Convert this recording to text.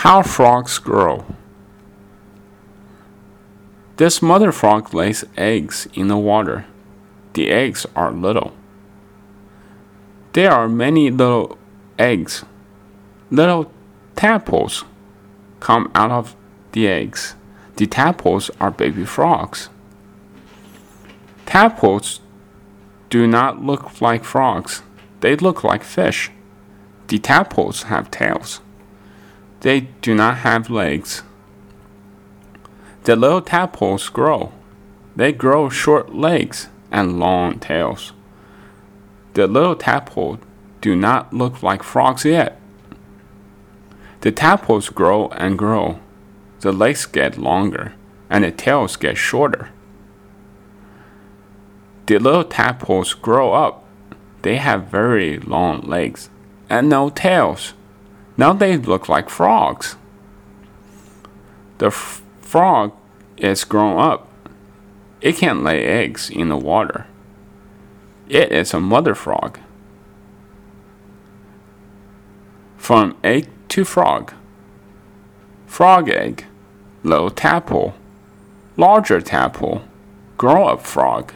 How frogs grow. This mother frog lays eggs in the water. The eggs are little. There are many little eggs. Little tadpoles come out of the eggs. The tadpoles are baby frogs. Tadpoles do not look like frogs. They look like fish. The tadpoles have tails. They do not have legs. The little tadpoles grow. They grow short legs and long tails. The little tadpole do not look like frogs yet. The tadpoles grow and grow. The legs get longer and the tails get shorter. The little tadpoles grow up. They have very long legs and no tails. Now they look like frogs. The f- frog is grown up. It can't lay eggs in the water. It is a mother frog. From egg to frog. Frog egg, little tadpole, larger tadpole, grown up frog.